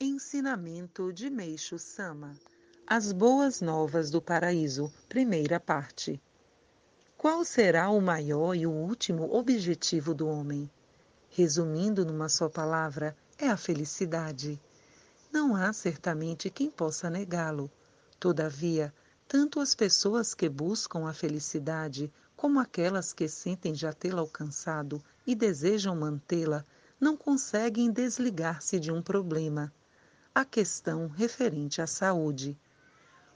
Ensinamento de Meixo Sama As Boas Novas do Paraíso, primeira parte. Qual será o maior e o último objetivo do homem? Resumindo numa só palavra, é a felicidade. Não há certamente quem possa negá-lo. Todavia, tanto as pessoas que buscam a felicidade como aquelas que sentem já tê-la alcançado e desejam mantê-la, não conseguem desligar-se de um problema, a questão referente à saúde.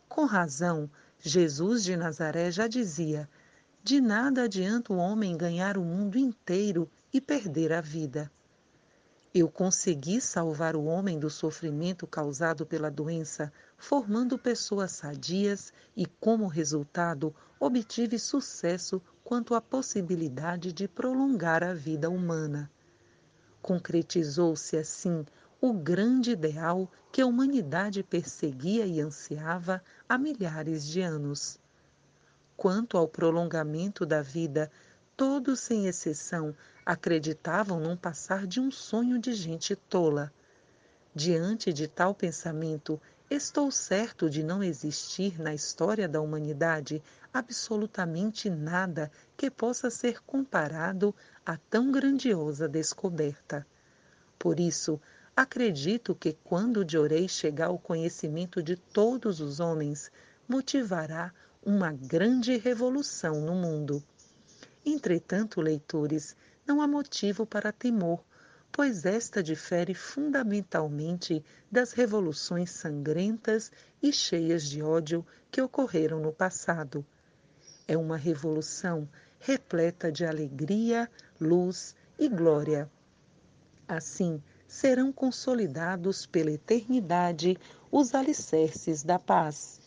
Com razão, Jesus de Nazaré já dizia: de nada adianta o homem ganhar o mundo inteiro e perder a vida. Eu consegui salvar o homem do sofrimento causado pela doença, formando pessoas sadias e, como resultado, obtive sucesso quanto à possibilidade de prolongar a vida humana. Concretizou-se assim o grande ideal que a humanidade perseguia e ansiava há milhares de anos. Quanto ao prolongamento da vida, todos sem exceção acreditavam num passar de um sonho de gente tola. Diante de tal pensamento, estou certo de não existir na história da humanidade absolutamente nada que possa ser comparado a tão grandiosa descoberta. Por isso, Acredito que quando Diorei chegar ao conhecimento de todos os homens, motivará uma grande revolução no mundo. Entretanto, leitores, não há motivo para temor, pois esta difere fundamentalmente das revoluções sangrentas e cheias de ódio que ocorreram no passado. É uma revolução repleta de alegria, luz e glória. Assim, serão consolidados pela eternidade os alicerces da paz.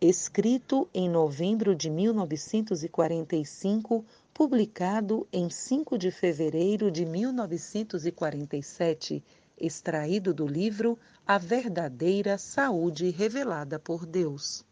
Escrito em novembro de 1945, publicado em 5 de fevereiro de 1947, extraído do livro A Verdadeira Saúde Revelada por Deus.